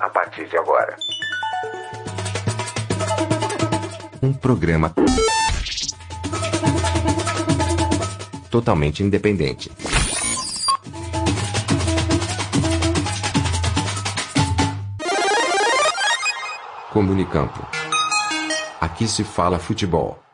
a partir de agora. Um programa totalmente independente. Comunicampo. Aqui se fala futebol.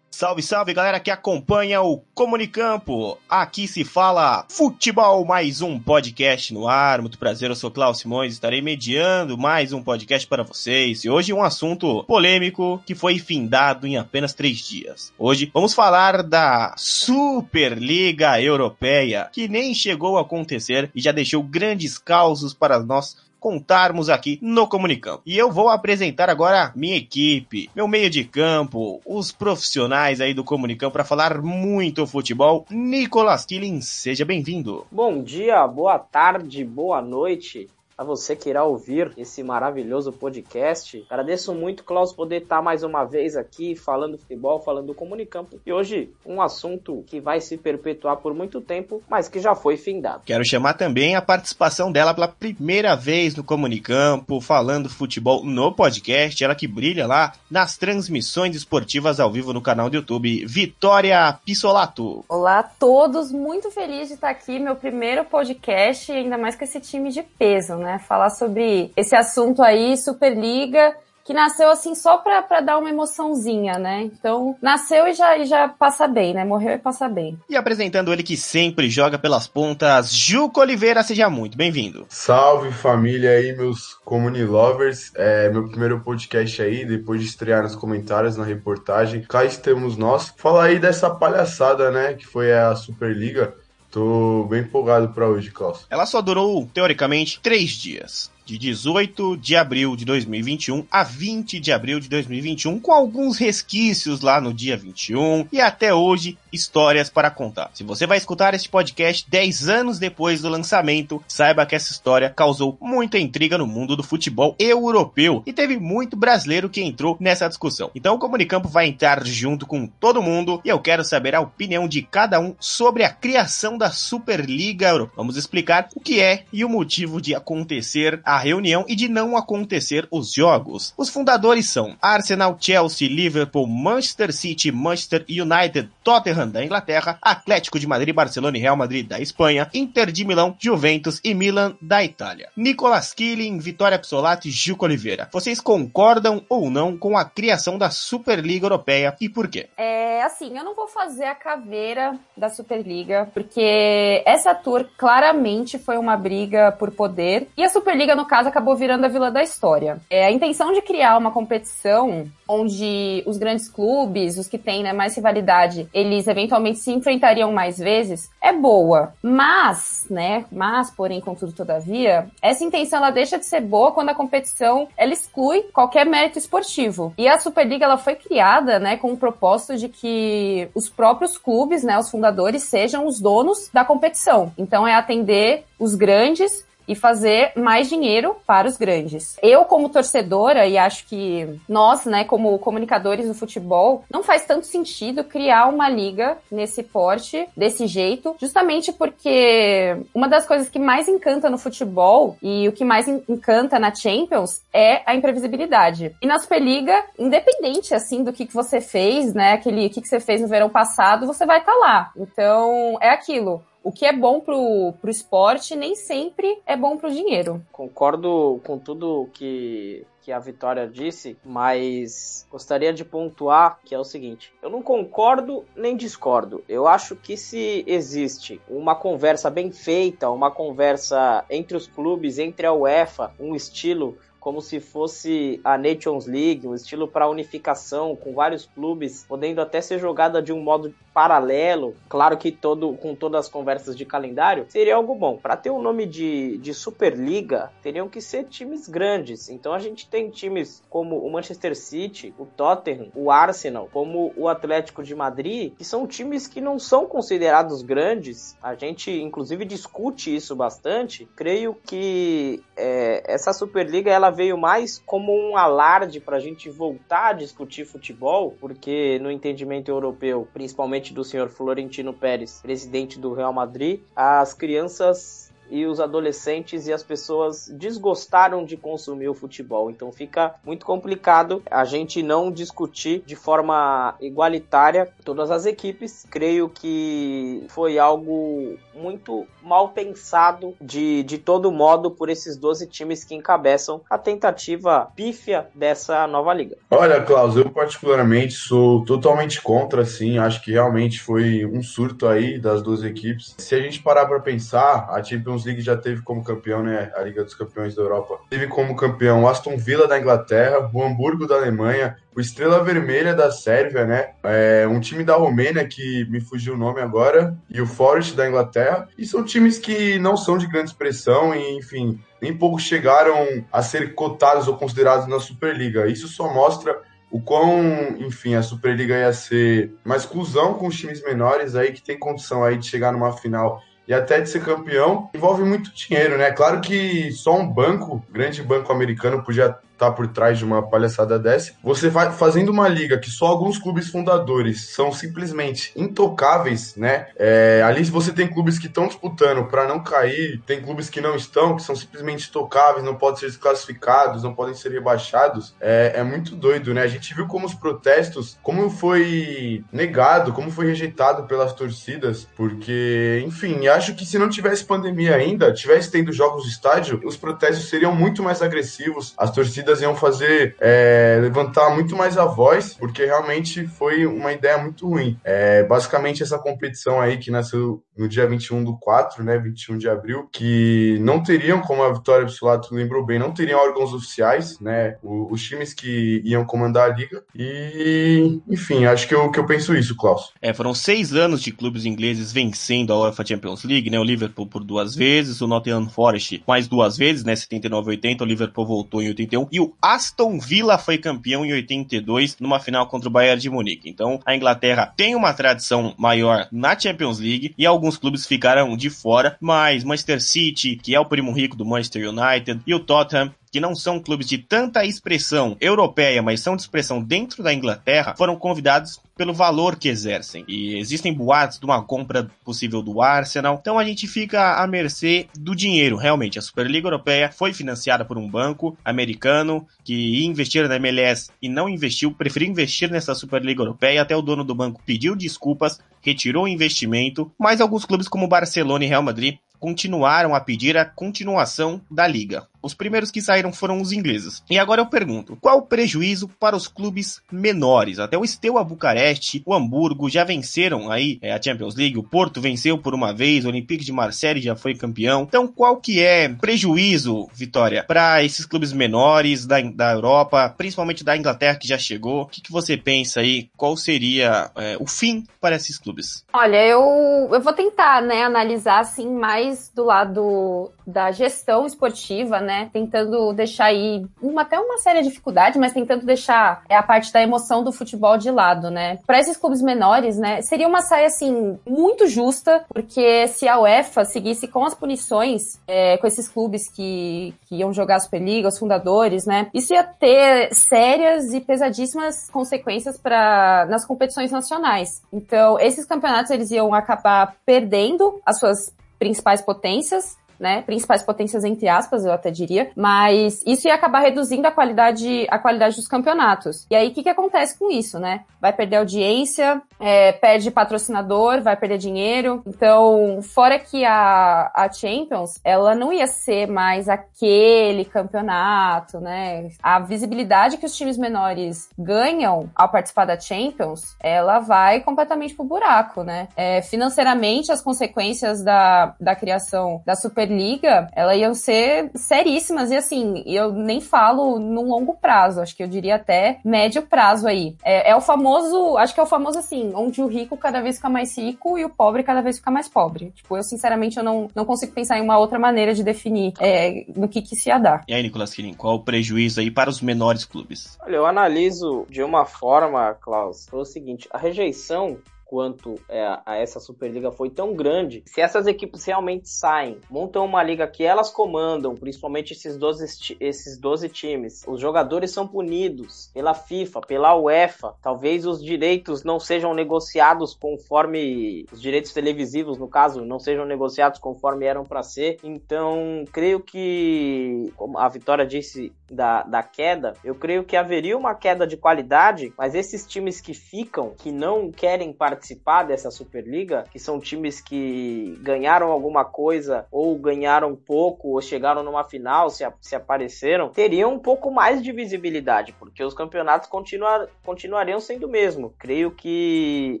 Salve, salve galera que acompanha o Comunicampo. Aqui se fala futebol, mais um podcast no ar. Muito prazer, eu sou Klaus Simões, estarei mediando mais um podcast para vocês. E hoje um assunto polêmico que foi findado em apenas três dias. Hoje vamos falar da Superliga Europeia, que nem chegou a acontecer e já deixou grandes causos para nós contarmos aqui no Comunicampo. E eu vou apresentar agora minha equipe, meu meio de campo, os profissionais aí do Comunicampo para falar muito futebol. Nicolas Killing, seja bem-vindo. Bom dia, boa tarde, boa noite a você que irá ouvir esse maravilhoso podcast. Agradeço muito, Klaus, poder estar mais uma vez aqui falando futebol, falando do Comunicampo. E hoje, um assunto que vai se perpetuar por muito tempo, mas que já foi findado. Quero chamar também a participação dela pela primeira vez no Comunicampo, falando futebol no podcast. Ela que brilha lá nas transmissões esportivas ao vivo no canal do YouTube. Vitória Pissolato. Olá a todos, muito feliz de estar aqui, meu primeiro podcast, ainda mais com esse time de peso, né? Né? Falar sobre esse assunto aí, Superliga, que nasceu assim só pra, pra dar uma emoçãozinha, né? Então, nasceu e já, e já passa bem, né? Morreu e passa bem. E apresentando ele que sempre joga pelas pontas, Juco Oliveira, seja muito bem-vindo. Salve família aí, meus Comuni Lovers. É meu primeiro podcast aí, depois de estrear nos comentários, na reportagem. Cá estamos nós. Fala aí dessa palhaçada, né? Que foi a Superliga. Tô bem empolgado para hoje, Klaus. Ela só durou, teoricamente, três dias de 18 de abril de 2021 a 20 de abril de 2021, com alguns resquícios lá no dia 21 e até hoje histórias para contar. Se você vai escutar este podcast 10 anos depois do lançamento, saiba que essa história causou muita intriga no mundo do futebol europeu e teve muito brasileiro que entrou nessa discussão. Então o Comunicampo vai entrar junto com todo mundo e eu quero saber a opinião de cada um sobre a criação da Superliga Europeia. Vamos explicar o que é e o motivo de acontecer a reunião e de não acontecer os jogos. Os fundadores são Arsenal, Chelsea, Liverpool, Manchester City, Manchester United, Tottenham da Inglaterra, Atlético de Madrid, Barcelona e Real Madrid da Espanha, Inter de Milão, Juventus e Milan da Itália. Nicolas Killing, Vitória Psolati e Gilco Oliveira. Vocês concordam ou não com a criação da Superliga Europeia e por quê? É assim, eu não vou fazer a caveira da Superliga, porque essa tour claramente foi uma briga por poder e a Superliga, no caso, acabou virando a Vila da História. É, a intenção de criar uma competição onde os grandes clubes, os que têm né, mais rivalidade, eles eventualmente se enfrentariam mais vezes, é boa. Mas, né, mas, porém, contudo, todavia, essa intenção ela deixa de ser boa quando a competição ela exclui qualquer mérito esportivo. E a Superliga ela foi criada, né, com o propósito de que os próprios clubes, né, os fundadores, sejam os donos da competição. Então é atender os grandes e fazer mais dinheiro para os grandes. Eu, como torcedora, e acho que nós, né, como comunicadores do futebol, não faz tanto sentido criar uma liga nesse porte, desse jeito, justamente porque uma das coisas que mais encanta no futebol e o que mais encanta na Champions é a imprevisibilidade. E na Superliga, independente, assim, do que, que você fez, né, aquele que, que você fez no verão passado, você vai estar tá lá. Então, é aquilo o que é bom pro, pro esporte nem sempre é bom pro dinheiro. Concordo com tudo que que a Vitória disse, mas gostaria de pontuar que é o seguinte: eu não concordo nem discordo. Eu acho que se existe uma conversa bem feita, uma conversa entre os clubes, entre a UEFA, um estilo como se fosse a Nations League, um estilo para unificação, com vários clubes, podendo até ser jogada de um modo paralelo, claro que todo com todas as conversas de calendário, seria algo bom. Para ter o um nome de, de Superliga, teriam que ser times grandes. Então a gente tem times como o Manchester City, o Tottenham, o Arsenal, como o Atlético de Madrid, que são times que não são considerados grandes. A gente, inclusive, discute isso bastante. Creio que é, essa Superliga ela veio mais como um alarde para a gente voltar a discutir futebol, porque no entendimento europeu, principalmente do senhor Florentino Pérez, presidente do Real Madrid, as crianças e os adolescentes e as pessoas desgostaram de consumir o futebol. Então fica muito complicado a gente não discutir de forma igualitária todas as equipes. Creio que foi algo muito mal pensado de, de todo modo por esses 12 times que encabeçam a tentativa pífia dessa nova liga. Olha, Klaus, eu particularmente sou totalmente contra, assim, acho que realmente foi um surto aí das duas equipes. Se a gente parar para pensar, a Champions League já teve como campeão, né, a Liga dos Campeões da Europa, teve como campeão o Aston Villa da Inglaterra, o Hamburgo da Alemanha, o Estrela Vermelha da Sérvia, né? É, um time da Romênia que me fugiu o nome agora, e o Forest da Inglaterra. E são times que não são de grande expressão e, enfim, nem pouco chegaram a ser cotados ou considerados na Superliga. Isso só mostra o quão, enfim, a Superliga ia ser uma exclusão com os times menores aí que tem condição aí de chegar numa final e até de ser campeão, envolve muito dinheiro, né? Claro que só um banco, grande banco americano, podia tá por trás de uma palhaçada dessa. Você vai fazendo uma liga que só alguns clubes fundadores são simplesmente intocáveis, né? É, ali você tem clubes que estão disputando para não cair, tem clubes que não estão, que são simplesmente intocáveis, não podem ser desclassificados, não podem ser rebaixados. É, é muito doido, né? A gente viu como os protestos, como foi negado, como foi rejeitado pelas torcidas, porque, enfim, acho que se não tivesse pandemia ainda, tivesse tendo jogos de estádio, os protestos seriam muito mais agressivos, as torcidas torcidas iam fazer é, levantar muito mais a voz, porque realmente foi uma ideia muito ruim. É, basicamente, essa competição aí que nasceu no dia 21 do 4, né, 21 de abril, que não teriam, como a Vitória Absolato lembrou bem, não teriam órgãos oficiais, né, os, times que iam comandar a liga. E, enfim, acho que eu, que eu penso isso, Klaus. É, foram seis anos de clubes ingleses vencendo a UEFA Champions League, né, o Liverpool por duas vezes, o Nottingham Forest mais duas vezes, né, 79 e 80, o Liverpool voltou em 81, e o Aston Villa foi campeão em 82 numa final contra o Bayern de Munique. Então, a Inglaterra tem uma tradição maior na Champions League e alguns clubes ficaram de fora, mas Manchester City, que é o primo rico do Manchester United, e o Tottenham que não são clubes de tanta expressão europeia, mas são de expressão dentro da Inglaterra, foram convidados pelo valor que exercem. E existem boatos de uma compra possível do Arsenal. Então a gente fica à mercê do dinheiro, realmente. A Superliga Europeia foi financiada por um banco americano que ia investir na MLS e não investiu, preferiu investir nessa Superliga Europeia. Até o dono do banco pediu desculpas, retirou o investimento, mas alguns clubes como Barcelona e Real Madrid continuaram a pedir a continuação da liga. Os primeiros que saíram foram os ingleses. E agora eu pergunto, qual o prejuízo para os clubes menores? Até o Steaua Bucareste, o Hamburgo já venceram aí é, a Champions League, o Porto venceu por uma vez, o Olympique de Marseille já foi campeão. Então qual que é prejuízo, Vitória, para esses clubes menores da, da Europa, principalmente da Inglaterra que já chegou? O que, que você pensa aí? Qual seria é, o fim para esses clubes? Olha, eu, eu vou tentar, né, analisar assim mais do lado da gestão esportiva, né? Tentando deixar aí uma, até uma séria dificuldade, mas tentando deixar é, a parte da emoção do futebol de lado, né? Para esses clubes menores, né? Seria uma saia assim muito justa, porque se a UEFA seguisse com as punições é, com esses clubes que, que iam jogar a Superliga, os fundadores, né? Isso ia ter sérias e pesadíssimas consequências para nas competições nacionais. Então, esses campeonatos eles iam acabar perdendo as suas principais potências né? Principais potências entre aspas, eu até diria, mas isso ia acabar reduzindo a qualidade, a qualidade dos campeonatos. E aí o que, que acontece com isso, né? Vai perder audiência, é, perde patrocinador, vai perder dinheiro. Então, fora que a, a Champions, ela não ia ser mais aquele campeonato, né? A visibilidade que os times menores ganham ao participar da Champions, ela vai completamente pro buraco, né? É, financeiramente, as consequências da, da criação da Super Superliga, elas iam ser seríssimas. E assim, eu nem falo num longo prazo, acho que eu diria até médio prazo aí. É, é, o famoso, acho que é o famoso assim, onde o rico cada vez fica mais rico e o pobre cada vez fica mais pobre. Tipo, eu sinceramente eu não, não consigo pensar em uma outra maneira de definir é, no que, que se ia dar. E aí, Nicolas Quirin, qual o prejuízo aí para os menores clubes? Olha, eu analiso de uma forma, Klaus, foi o seguinte, a rejeição quanto é, a essa Superliga foi tão grande, se essas equipes realmente saem, montam uma liga que elas comandam, principalmente esses 12, esses 12 times, os jogadores são punidos pela FIFA, pela UEFA, talvez os direitos não sejam negociados conforme os direitos televisivos, no caso, não sejam negociados conforme eram para ser. Então, creio que, como a Vitória disse da, da queda, eu creio que haveria uma queda de qualidade, mas esses times que ficam, que não querem participar dessa Superliga, que são times que ganharam alguma coisa ou ganharam pouco ou chegaram numa final, se, se apareceram, teriam um pouco mais de visibilidade, porque os campeonatos continuar, continuariam sendo o mesmo. Creio que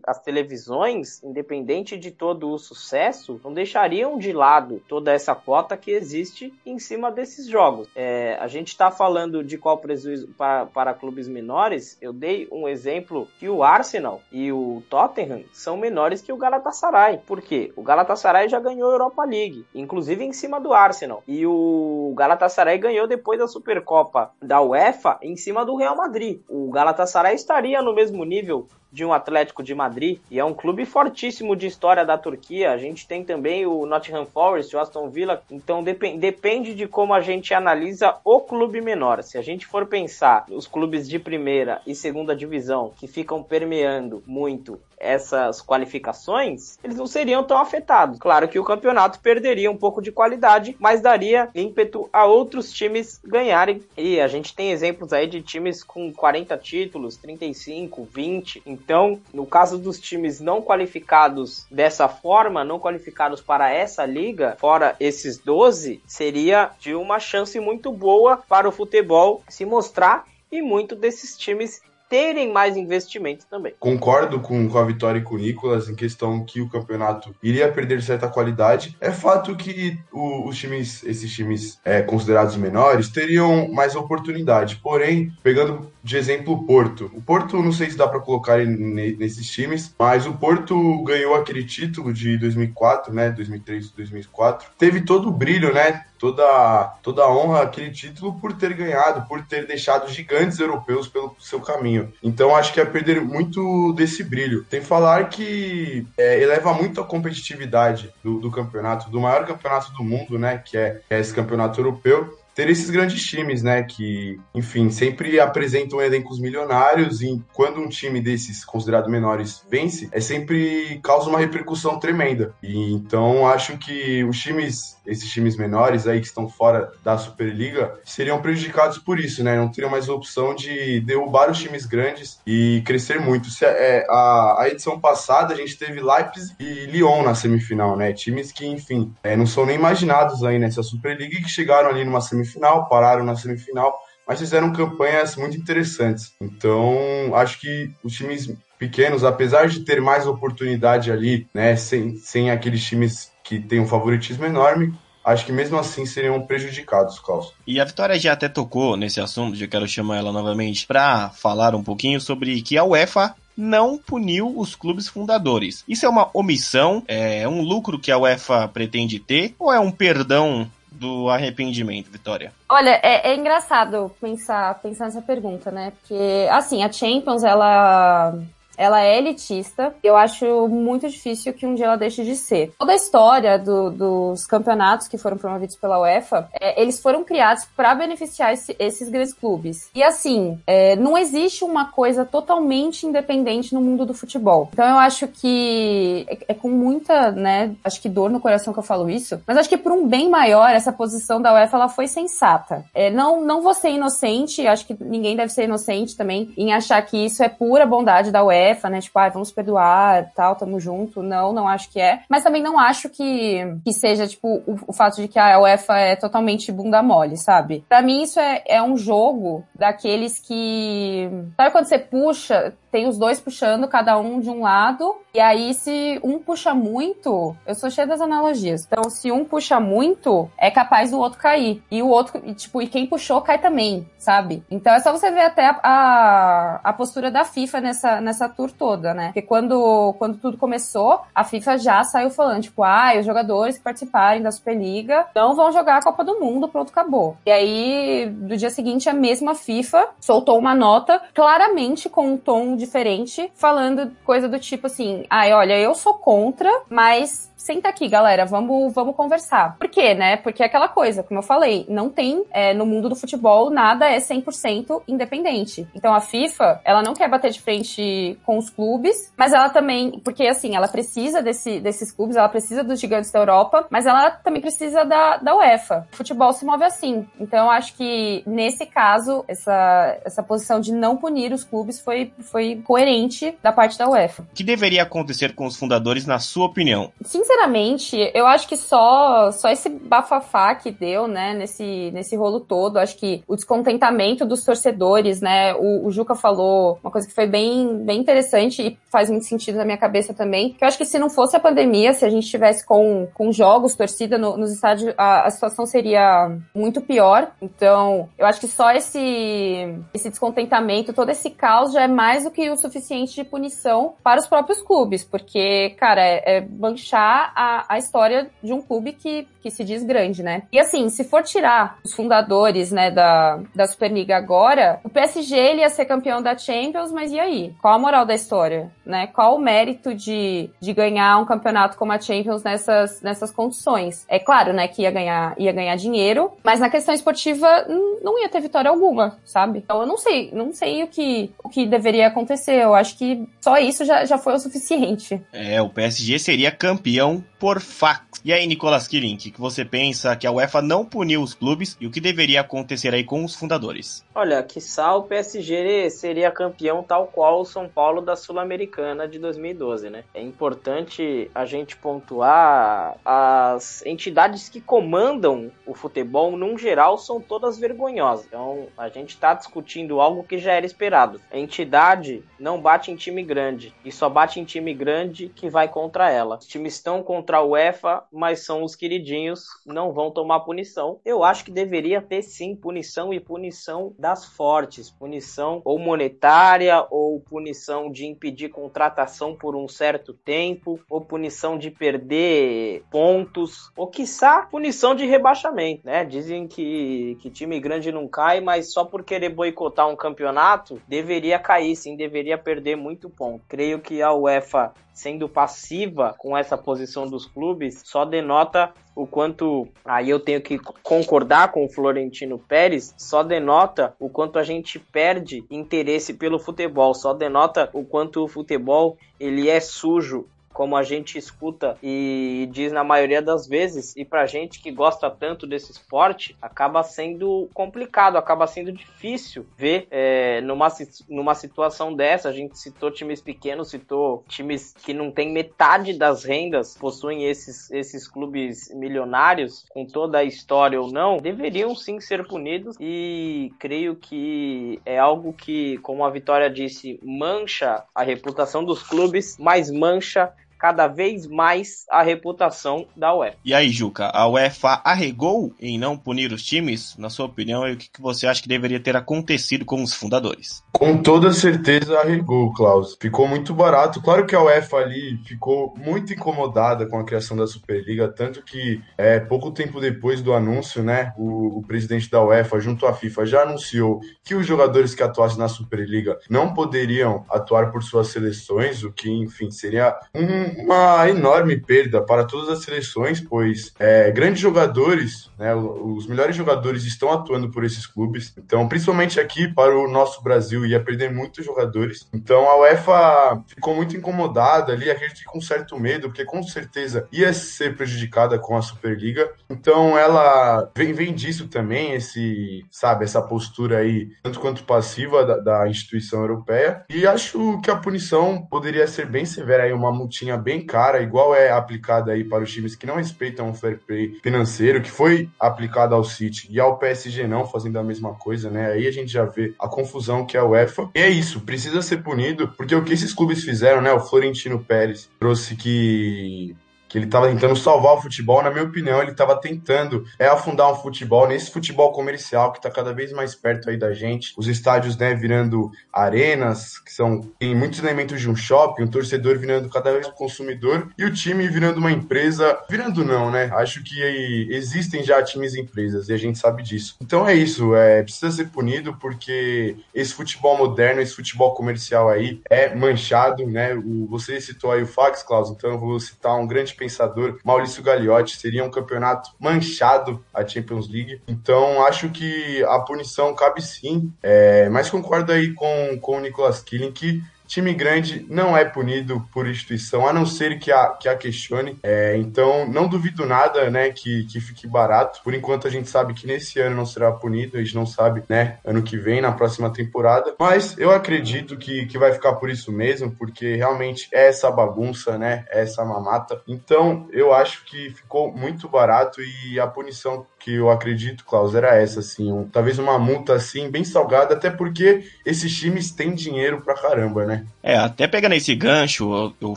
as televisões, independente de todo o sucesso, não deixariam de lado toda essa cota que existe em cima desses jogos. É, a gente está falando de qual prejuízo para, para clubes menores, eu dei um exemplo que o Arsenal e o Tottenham são menores que o Galatasaray. Por quê? O Galatasaray já ganhou a Europa League, inclusive em cima do Arsenal. E o Galatasaray ganhou depois da Supercopa da UEFA em cima do Real Madrid. O Galatasaray estaria no mesmo nível de um Atlético de Madrid e é um clube fortíssimo de história da Turquia. A gente tem também o Nottingham Forest, o Aston Villa. Então dep depende de como a gente analisa o clube menor. Se a gente for pensar os clubes de primeira e segunda divisão que ficam permeando muito essas qualificações, eles não seriam tão afetados. Claro que o campeonato perderia um pouco de qualidade, mas daria ímpeto a outros times ganharem. E a gente tem exemplos aí de times com 40 títulos, 35, 20. Então, no caso dos times não qualificados dessa forma, não qualificados para essa liga, fora esses 12, seria de uma chance muito boa para o futebol se mostrar e muito desses times terem mais investimentos também. Concordo com, com a Vitória e com o Nicolas em questão que o campeonato iria perder certa qualidade. É fato que o, os times, esses times é, considerados menores, teriam mais oportunidade. Porém, pegando de exemplo o Porto. O Porto, não sei se dá para colocar nesses times, mas o Porto ganhou aquele título de 2004, né? 2003, 2004. Teve todo o brilho, né? Toda, toda a honra aquele título por ter ganhado, por ter deixado gigantes europeus pelo seu caminho. Então acho que é perder muito desse brilho. Tem que falar que é, eleva muito a competitividade do, do campeonato, do maior campeonato do mundo, né? Que é, é esse campeonato europeu ter esses grandes times, né? Que, enfim, sempre apresentam elencos milionários e quando um time desses, considerado menores, vence, é sempre causa uma repercussão tremenda. E então acho que os times, esses times menores aí que estão fora da Superliga, seriam prejudicados por isso, né? Não teriam mais a opção de derrubar os times grandes e crescer muito. Se, é, a, a edição passada a gente teve Leipzig e Lyon na semifinal, né? Times que, enfim, é, não são nem imaginados aí nessa Superliga e que chegaram ali numa semifinal semifinal, pararam na semifinal, mas fizeram campanhas muito interessantes. Então, acho que os times pequenos, apesar de ter mais oportunidade ali, né, sem, sem aqueles times que têm um favoritismo enorme, acho que mesmo assim seriam prejudicados, Klaus. E a Vitória já até tocou nesse assunto, já quero chamar ela novamente para falar um pouquinho sobre que a UEFA não puniu os clubes fundadores. Isso é uma omissão? É um lucro que a UEFA pretende ter? Ou é um perdão do arrependimento, Vitória? Olha, é, é, engraçado pensar, pensar nessa pergunta, né? Porque, assim, a Champions, ela ela é elitista. Eu acho muito difícil que um dia ela deixe de ser. Toda a história do, dos campeonatos que foram promovidos pela UEFA, é, eles foram criados para beneficiar esse, esses grandes clubes. E assim, é, não existe uma coisa totalmente independente no mundo do futebol. Então eu acho que é, é, com muita, né, acho que dor no coração que eu falo isso, mas acho que por um bem maior essa posição da UEFA ela foi sensata. É, não, não vou ser inocente, acho que ninguém deve ser inocente também em achar que isso é pura bondade da UEFA tarefa, né? Tipo, ah, vamos perdoar, tal, tamo junto. Não, não acho que é. Mas também não acho que, que seja, tipo, o, o fato de que a UEFA é totalmente bunda mole, sabe? Pra mim, isso é, é um jogo daqueles que. Sabe quando você puxa, tem os dois puxando, cada um de um lado. E aí, se um puxa muito, eu sou cheia das analogias. Então, se um puxa muito, é capaz do outro cair. E o outro, e, tipo, e quem puxou cai também, sabe? Então é só você ver até a, a, a postura da FIFA nessa, nessa tour toda, né? Porque quando, quando tudo começou, a FIFA já saiu falando, tipo, ah, os jogadores que participarem da Superliga não vão jogar a Copa do Mundo, pronto, acabou. E aí, do dia seguinte, a mesma FIFA soltou uma nota claramente com um tom diferente, falando coisa do tipo assim, ai, olha, eu sou contra, mas senta aqui, galera, vamos, vamos conversar. Por quê, né? Porque é aquela coisa, como eu falei, não tem é, no mundo do futebol nada é 100% independente. Então a FIFA, ela não quer bater de frente com os clubes, mas ela também, porque assim, ela precisa desse, desses clubes, ela precisa dos gigantes da Europa, mas ela também precisa da, da UEFA. O futebol se move assim. Então eu acho que nesse caso, essa, essa posição de não punir os clubes foi, foi coerente da parte da UEFA. O que deveria acontecer com os fundadores, na sua opinião? Sinceramente, sinceramente, eu acho que só, só esse bafafá que deu, né, nesse, nesse rolo todo, acho que o descontentamento dos torcedores, né, o, o Juca falou uma coisa que foi bem, bem interessante e faz muito sentido na minha cabeça também, que eu acho que se não fosse a pandemia, se a gente tivesse com, com jogos, torcida no, nos estádios, a, a situação seria muito pior. Então, eu acho que só esse, esse descontentamento, todo esse caos já é mais do que o suficiente de punição para os próprios clubes, porque, cara, é, é manchar a, a história de um clube que, que se diz grande, né? E assim, se for tirar os fundadores, né, da, da Superliga agora, o PSG ele ia ser campeão da Champions, mas e aí? Qual a moral da história, né? Qual o mérito de, de ganhar um campeonato como a Champions nessas, nessas condições? É claro, né, que ia ganhar, ia ganhar dinheiro, mas na questão esportiva não ia ter vitória alguma, sabe? Então eu não sei, não sei o que, o que deveria acontecer. Eu acho que só isso já, já foi o suficiente. É, o PSG seria campeão então, por fax. E aí, Nicolas o que você pensa que a UEFA não puniu os clubes e o que deveria acontecer aí com os fundadores? Olha, que o PSG seria campeão tal qual o São Paulo da Sul-Americana de 2012, né? É importante a gente pontuar as entidades que comandam o futebol, num geral, são todas vergonhosas. Então, a gente está discutindo algo que já era esperado. A entidade não bate em time grande e só bate em time grande que vai contra ela. Os times estão contra a UEFA, mas são os queridinhos, não vão tomar punição. Eu acho que deveria ter sim punição e punição das fortes, punição ou monetária ou punição de impedir contratação por um certo tempo, ou punição de perder pontos, ou quiçá punição de rebaixamento, né? Dizem que, que time grande não cai, mas só por querer boicotar um campeonato, deveria cair sim, deveria perder muito ponto. Creio que a UEFA sendo passiva com essa posição dos clubes, só denota o quanto aí eu tenho que concordar com o Florentino Pérez, só denota o quanto a gente perde interesse pelo futebol, só denota o quanto o futebol ele é sujo como a gente escuta e diz na maioria das vezes, e pra gente que gosta tanto desse esporte, acaba sendo complicado, acaba sendo difícil ver é, numa, numa situação dessa. A gente citou times pequenos, citou times que não tem metade das rendas, possuem esses, esses clubes milionários, com toda a história ou não, deveriam sim ser punidos e creio que é algo que, como a Vitória disse, mancha a reputação dos clubes, mas mancha cada vez mais a reputação da UEFA. E aí, Juca, a UEFA arregou em não punir os times? Na sua opinião, e o que você acha que deveria ter acontecido com os fundadores? Com toda certeza arregou, Klaus. Ficou muito barato. Claro que a UEFA ali ficou muito incomodada com a criação da Superliga, tanto que é, pouco tempo depois do anúncio, né, o, o presidente da UEFA, junto à FIFA, já anunciou que os jogadores que atuassem na Superliga não poderiam atuar por suas seleções, o que, enfim, seria um uma enorme perda para todas as seleções, pois é, grandes jogadores, né, os melhores jogadores estão atuando por esses clubes. Então, principalmente aqui para o nosso Brasil, ia perder muitos jogadores. Então, a UEFA ficou muito incomodada ali, acredito que com certo medo, porque com certeza ia ser prejudicada com a Superliga. Então, ela vem, vem disso também, esse, sabe, essa postura aí, tanto quanto passiva da, da instituição europeia. E acho que a punição poderia ser bem severa aí, uma multinha bem cara, igual é aplicada aí para os times que não respeitam o fair play financeiro, que foi aplicada ao City e ao PSG não, fazendo a mesma coisa, né? Aí a gente já vê a confusão que é a UEFA. E é isso, precisa ser punido, porque o que esses clubes fizeram, né? O Florentino Pérez trouxe que que ele estava tentando salvar o futebol. Na minha opinião, ele estava tentando é, afundar um futebol nesse futebol comercial que está cada vez mais perto aí da gente. Os estádios, né, virando arenas, que são tem muitos elementos de um shopping, o torcedor virando cada vez um consumidor e o time virando uma empresa. Virando não, né? Acho que aí, existem já times e empresas e a gente sabe disso. Então é isso, é, precisa ser punido porque esse futebol moderno, esse futebol comercial aí é manchado, né? O, você citou aí o Fax, Klaus, então eu vou citar um grande pensador, Maurício Gagliotti, seria um campeonato manchado a Champions League. Então acho que a punição cabe sim, é, mas concordo aí com, com o Nicolas Killing que time grande não é punido por instituição, a não ser que a, que a questione. É, então, não duvido nada, né, que, que fique barato. Por enquanto, a gente sabe que nesse ano não será punido, a gente não sabe, né, ano que vem, na próxima temporada. Mas eu acredito que, que vai ficar por isso mesmo, porque realmente é essa bagunça, né, é essa mamata. Então, eu acho que ficou muito barato e a punição que eu acredito, Klaus, era essa, assim, um, talvez uma multa, assim, bem salgada, até porque esses times têm dinheiro pra caramba, né? É, até pegando esse gancho, eu, eu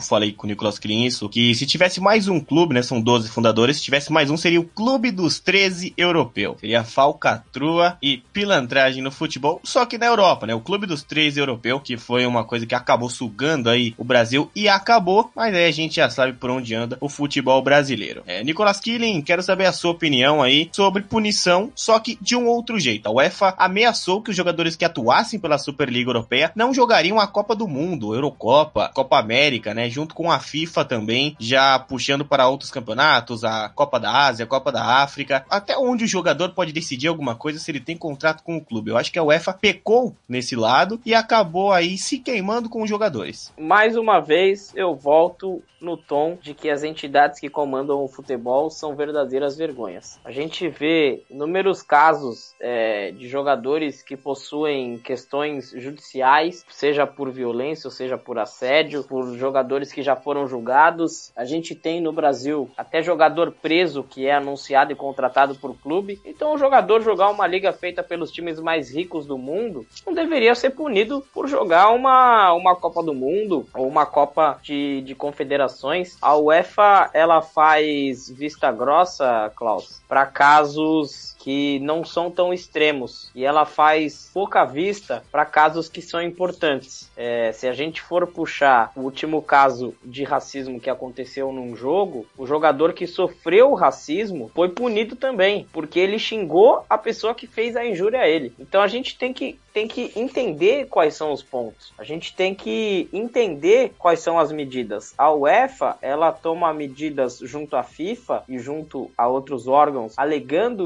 falei com o Nicolas Crin isso, que se tivesse mais um clube, né, são 12 fundadores, se tivesse mais um, seria o Clube dos 13 Europeu. Seria falcatrua e pilantragem no futebol, só que na Europa, né, o Clube dos 13 Europeu, que foi uma coisa que acabou sugando aí o Brasil, e acabou, mas aí a gente já sabe por onde anda o futebol brasileiro. É, Nicolas Killing, quero saber a sua opinião aí sobre punição, só que de um outro jeito. A UEFA ameaçou que os jogadores que atuassem pela Superliga Europeia não jogariam a Copa do Mundo, Eurocopa, Copa América, né? Junto com a FIFA também, já puxando para outros campeonatos, a Copa da Ásia, a Copa da África, até onde o jogador pode decidir alguma coisa se ele tem contrato com o clube. Eu acho que a UEFA pecou nesse lado e acabou aí se queimando com os jogadores. Mais uma vez, eu volto no tom de que as entidades que comandam o futebol são verdadeiras vergonhas. A gente vê inúmeros casos é, de jogadores que possuem questões judiciais, seja por violência, ou seja por assédio, por jogadores que já foram julgados. A gente tem no Brasil até jogador preso que é anunciado e contratado por clube. Então, o jogador jogar uma liga feita pelos times mais ricos do mundo não deveria ser punido por jogar uma, uma Copa do Mundo ou uma Copa de, de Confederações. A UEFA ela faz vista grossa, Klaus, para casos que não são tão extremos e ela faz pouca vista para casos que são importantes. É, se a gente for puxar o último caso de racismo que aconteceu num jogo, o jogador que sofreu o racismo foi punido também, porque ele xingou a pessoa que fez a injúria a ele. Então a gente tem que tem que entender quais são os pontos. A gente tem que entender quais são as medidas. A UEFA, ela toma medidas junto à FIFA e junto a outros órgãos,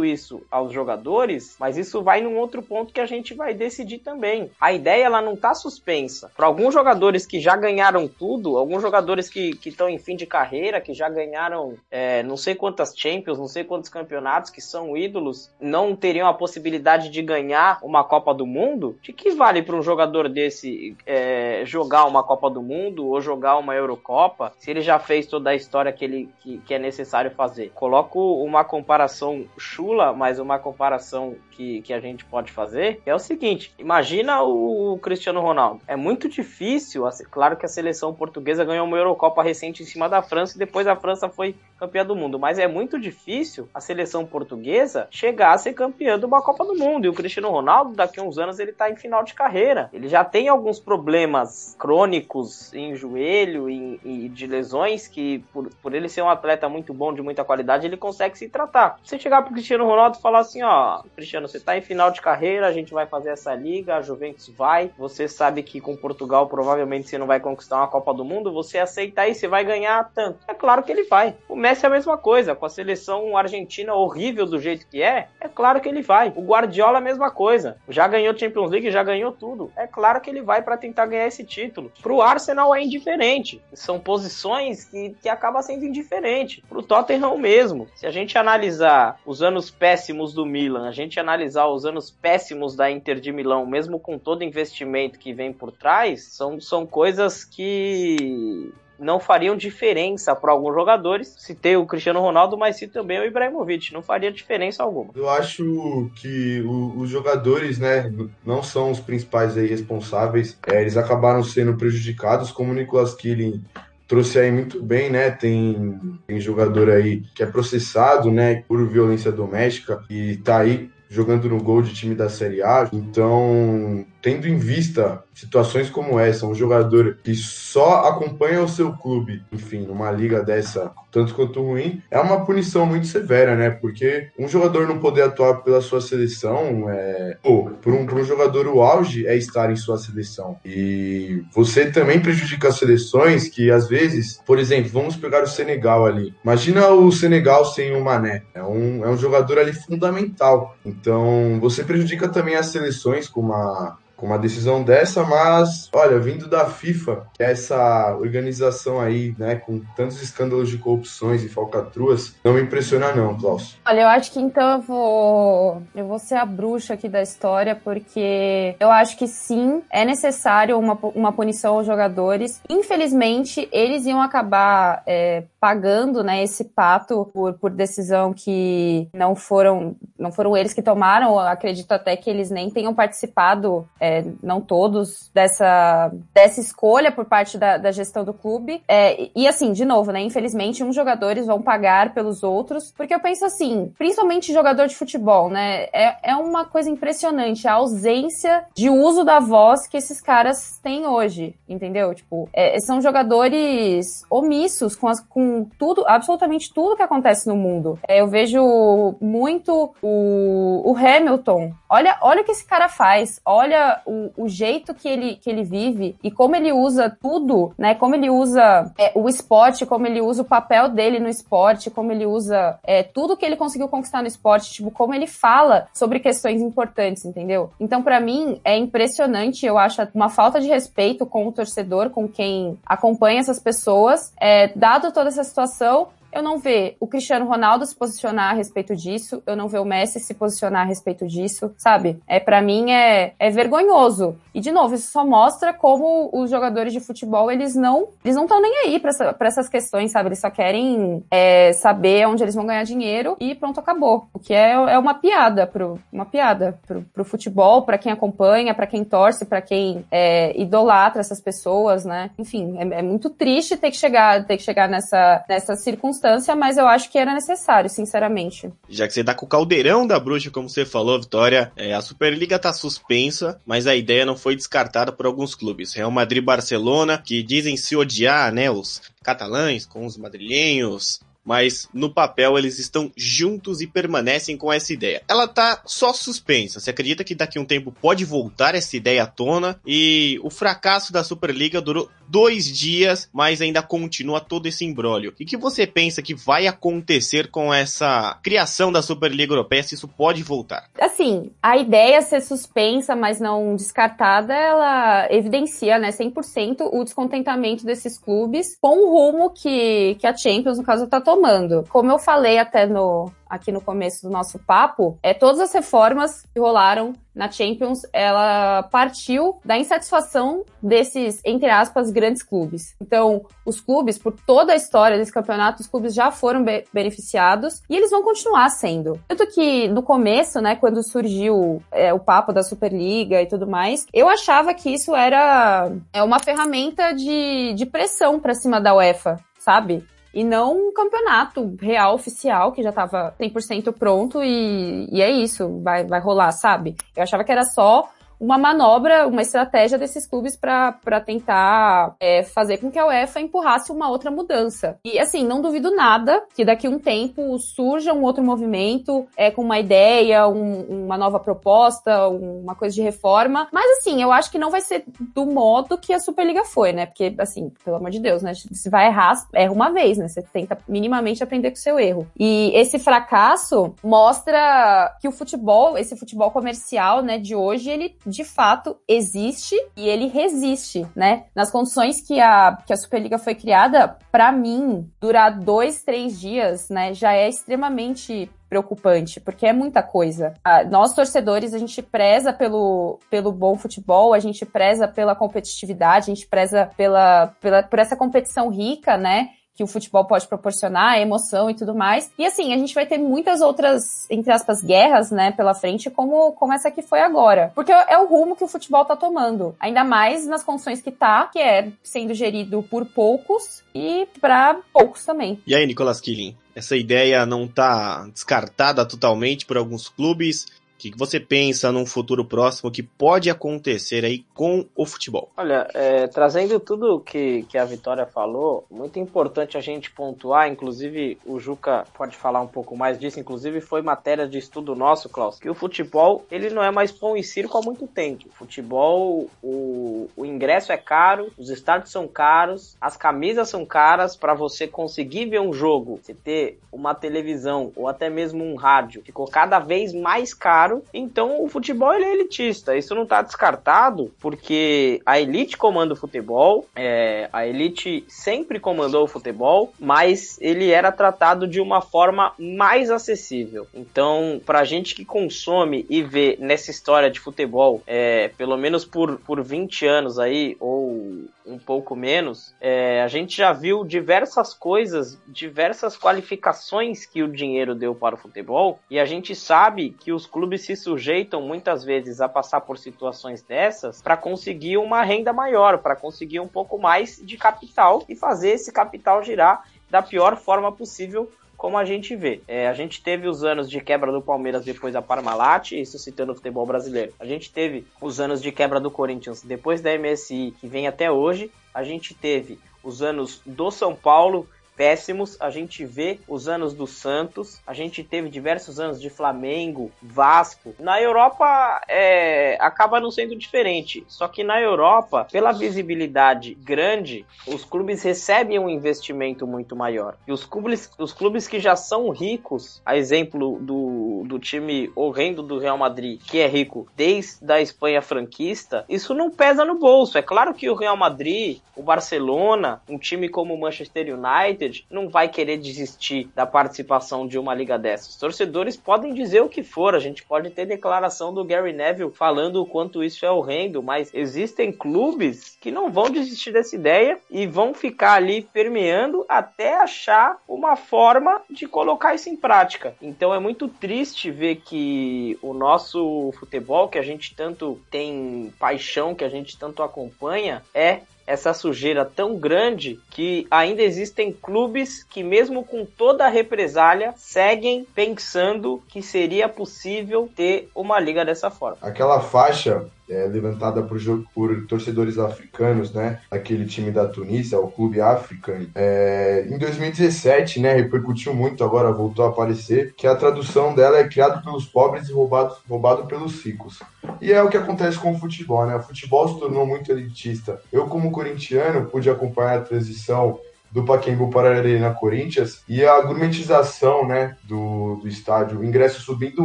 isso aos jogadores, mas isso vai num outro ponto que a gente vai decidir também. A ideia ela não está suspensa. Para alguns jogadores que já ganharam tudo, alguns jogadores que estão em fim de carreira, que já ganharam é, não sei quantas Champions, não sei quantos campeonatos, que são ídolos, não teriam a possibilidade de ganhar uma Copa do Mundo, de que vale para um jogador desse é, jogar uma Copa do Mundo ou jogar uma Eurocopa, se ele já fez toda a história que, ele, que, que é necessário fazer? Coloco uma comparação chula, mas uma comparação que, que a gente pode fazer é o seguinte: imagina o Cristiano Ronaldo. É muito difícil, claro que a seleção portuguesa ganhou uma Eurocopa recente em cima da França e depois a França foi campeã do mundo, mas é muito difícil a seleção portuguesa chegar a ser campeã de uma Copa do Mundo. E o Cristiano Ronaldo, daqui a uns anos, ele tá em final de carreira. Ele já tem alguns problemas crônicos em joelho e, de lesões que, por, por ele ser um atleta muito bom, de muita qualidade, ele consegue se tratar. Se chegar pro Cristiano Ronaldo falar assim, ó, Cristiano, você tá em final de carreira, a gente vai fazer essa liga, a Juventus vai, você sabe que com Portugal provavelmente você não vai conquistar uma Copa do Mundo, você aceita aí, você vai ganhar tanto. É claro que ele vai. O Messi é a mesma coisa, com a seleção argentina horrível do jeito que é, é claro que ele vai. O Guardiola é a mesma coisa. Já ganhou Champions League, já ganhou tudo. É claro que ele vai para tentar ganhar esse título. Pro Arsenal é indiferente. São posições que, que acaba sendo indiferente. Pro Tottenham mesmo. Se a gente analisar os anos péssimos do Milan, a gente analisar os anos péssimos da Inter de Milão, mesmo com todo investimento que vem por trás, são, são coisas que não fariam diferença para alguns jogadores. Citei o Cristiano Ronaldo, mas citei também o Ibrahimovic. Não faria diferença alguma. Eu acho que o, os jogadores, né, não são os principais aí responsáveis. É, eles acabaram sendo prejudicados, como o Nicolas Killing trouxe aí muito bem, né? Tem, tem jogador aí que é processado, né, por violência doméstica e tá aí jogando no gol de time da Série A. Então, tendo em vista situações como essa, um jogador que só acompanha o seu clube, enfim, numa liga dessa, tanto quanto ruim, é uma punição muito severa, né? Porque um jogador não poder atuar pela sua seleção, é... Pô, para um, um jogador o auge é estar em sua seleção. E você também prejudica as seleções que, às vezes, por exemplo, vamos pegar o Senegal ali. Imagina o Senegal sem o Mané. É um, é um jogador ali fundamental. Então, você prejudica também as seleções com uma com uma decisão dessa, mas olha, vindo da FIFA, essa organização aí, né, com tantos escândalos de corrupções e falcatruas, não me impressiona não, Klaus. Olha, eu acho que então eu vou eu vou ser a bruxa aqui da história, porque eu acho que sim, é necessário uma, uma punição aos jogadores. Infelizmente, eles iam acabar é, pagando, né, esse pato por, por decisão que não foram não foram eles que tomaram. Eu acredito até que eles nem tenham participado é, não todos, dessa, dessa escolha por parte da, da gestão do clube. É, e assim, de novo, né? Infelizmente, uns jogadores vão pagar pelos outros, porque eu penso assim, principalmente jogador de futebol, né? É, é uma coisa impressionante a ausência de uso da voz que esses caras têm hoje, entendeu? Tipo, é, são jogadores omissos com, as, com tudo, absolutamente tudo que acontece no mundo. É, eu vejo muito o, o Hamilton. Olha, olha o que esse cara faz. Olha o, o, jeito que ele, que ele vive e como ele usa tudo, né? Como ele usa é, o esporte, como ele usa o papel dele no esporte, como ele usa é, tudo que ele conseguiu conquistar no esporte, tipo, como ele fala sobre questões importantes, entendeu? Então, para mim, é impressionante, eu acho uma falta de respeito com o torcedor, com quem acompanha essas pessoas, é, dado toda essa situação, eu não ver o Cristiano Ronaldo se posicionar a respeito disso, eu não ver o Messi se posicionar a respeito disso, sabe? É para mim é, é vergonhoso. E de novo, isso só mostra como os jogadores de futebol eles não eles não estão nem aí para essa, essas questões, sabe? Eles só querem é, saber onde eles vão ganhar dinheiro e pronto acabou. O que é, é uma piada pro uma piada pro, pro futebol, para quem acompanha, para quem torce, para quem é, idolatra essas pessoas, né? Enfim, é, é muito triste ter que chegar ter que chegar nessa nessa circunstância circunstância, mas eu acho que era necessário, sinceramente. Já que você tá com o caldeirão da bruxa, como você falou, Vitória, é, a Superliga tá suspensa, mas a ideia não foi descartada por alguns clubes. Real Madrid e Barcelona, que dizem se odiar, né, os catalães com os madrilhenhos, mas no papel eles estão juntos e permanecem com essa ideia. Ela tá só suspensa. Você acredita que daqui a um tempo pode voltar essa ideia à tona? E o fracasso da Superliga durou dois dias, mas ainda continua todo esse embrólio. E que você pensa que vai acontecer com essa criação da Superliga Europeia, se isso pode voltar? Assim, a ideia ser suspensa, mas não descartada, ela evidencia, né, 100% o descontentamento desses clubes com o rumo que, que a Champions, no caso, tá tomando. Como eu falei até no, aqui no começo do nosso papo, é todas as reformas que rolaram na Champions, ela partiu da insatisfação desses, entre aspas, grandes clubes. Então, os clubes, por toda a história desse campeonato, os clubes já foram be beneficiados e eles vão continuar sendo. Tanto que no começo, né, quando surgiu é, o papo da Superliga e tudo mais, eu achava que isso era é uma ferramenta de, de pressão para cima da UEFA, sabe? E não um campeonato real, oficial, que já tava 100% pronto e, e é isso, vai, vai rolar, sabe? Eu achava que era só uma manobra, uma estratégia desses clubes para tentar é, fazer com que a UEFA empurrasse uma outra mudança. E assim, não duvido nada que daqui a um tempo surja um outro movimento é, com uma ideia, um, uma nova proposta, uma coisa de reforma. Mas assim, eu acho que não vai ser do modo que a Superliga foi, né? Porque, assim, pelo amor de Deus, né? Se vai errar, erra uma vez, né? Você tenta minimamente aprender com o seu erro. E esse fracasso mostra que o futebol, esse futebol comercial, né, de hoje, ele de fato existe e ele resiste, né? Nas condições que a, que a Superliga foi criada, para mim, durar dois, três dias, né, já é extremamente preocupante, porque é muita coisa. Nós, torcedores, a gente preza pelo, pelo bom futebol, a gente preza pela competitividade, a gente preza pela, pela, por essa competição rica, né? Que o futebol pode proporcionar, emoção e tudo mais. E assim, a gente vai ter muitas outras, entre aspas, guerras, né, pela frente, como, como essa que foi agora. Porque é o rumo que o futebol tá tomando. Ainda mais nas condições que tá, que é sendo gerido por poucos e para poucos também. E aí, Nicolas Killing? Essa ideia não tá descartada totalmente por alguns clubes? O que você pensa num futuro próximo que pode acontecer aí com o futebol? Olha, é, trazendo tudo que, que a Vitória falou, muito importante a gente pontuar, inclusive o Juca pode falar um pouco mais disso, inclusive foi matéria de estudo nosso, Klaus, que o futebol ele não é mais pão e circo há muito tempo. O futebol, o, o ingresso é caro, os estádios são caros, as camisas são caras para você conseguir ver um jogo, você ter uma televisão ou até mesmo um rádio, ficou cada vez mais caro caro. Então o futebol é elitista. Isso não está descartado porque a elite comanda o futebol, é, a elite sempre comandou o futebol, mas ele era tratado de uma forma mais acessível. Então, para gente que consome e vê nessa história de futebol, é, pelo menos por, por 20 anos aí, ou um pouco menos, é, a gente já viu diversas coisas, diversas qualificações que o dinheiro deu para o futebol, e a gente sabe que os clubes se sujeitam muitas vezes a passar por situações dessas para conseguir uma renda maior, para conseguir um pouco mais de capital e fazer esse capital girar da pior forma possível como a gente vê. É, a gente teve os anos de quebra do Palmeiras depois da Parmalat, isso citando o futebol brasileiro. A gente teve os anos de quebra do Corinthians depois da MSI, que vem até hoje. A gente teve os anos do São Paulo, péssimos. A gente vê os anos do Santos, a gente teve diversos anos de Flamengo, Vasco. Na Europa é, acaba não sendo diferente, só que na Europa, pela visibilidade grande, os clubes recebem um investimento muito maior. E os clubes, os clubes que já são ricos, a exemplo do, do time horrendo do Real Madrid, que é rico desde a Espanha franquista, isso não pesa no bolso. É claro que o Real Madrid, o Barcelona, um time como o Manchester United, United não vai querer desistir da participação de uma liga dessas. Os torcedores podem dizer o que for, a gente pode ter declaração do Gary Neville falando o quanto isso é horrendo, mas existem clubes que não vão desistir dessa ideia e vão ficar ali permeando até achar uma forma de colocar isso em prática. Então é muito triste ver que o nosso futebol, que a gente tanto tem paixão, que a gente tanto acompanha, é essa sujeira tão grande que ainda existem clubes que, mesmo com toda a represália, seguem pensando que seria possível ter uma liga dessa forma. Aquela faixa é, levantada por, por, torcedores africanos, né? Aquele time da Tunísia, o Clube África. É, em 2017, né? Repercutiu muito, agora voltou a aparecer, que a tradução dela é criado pelos pobres e roubado, roubado pelos ricos. E é o que acontece com o futebol, né? O futebol se tornou muito elitista. Eu, como corintiano, pude acompanhar a transição do Pacaembu para a Arena Corinthians. E a gourmetização né, do, do estádio, o ingresso subindo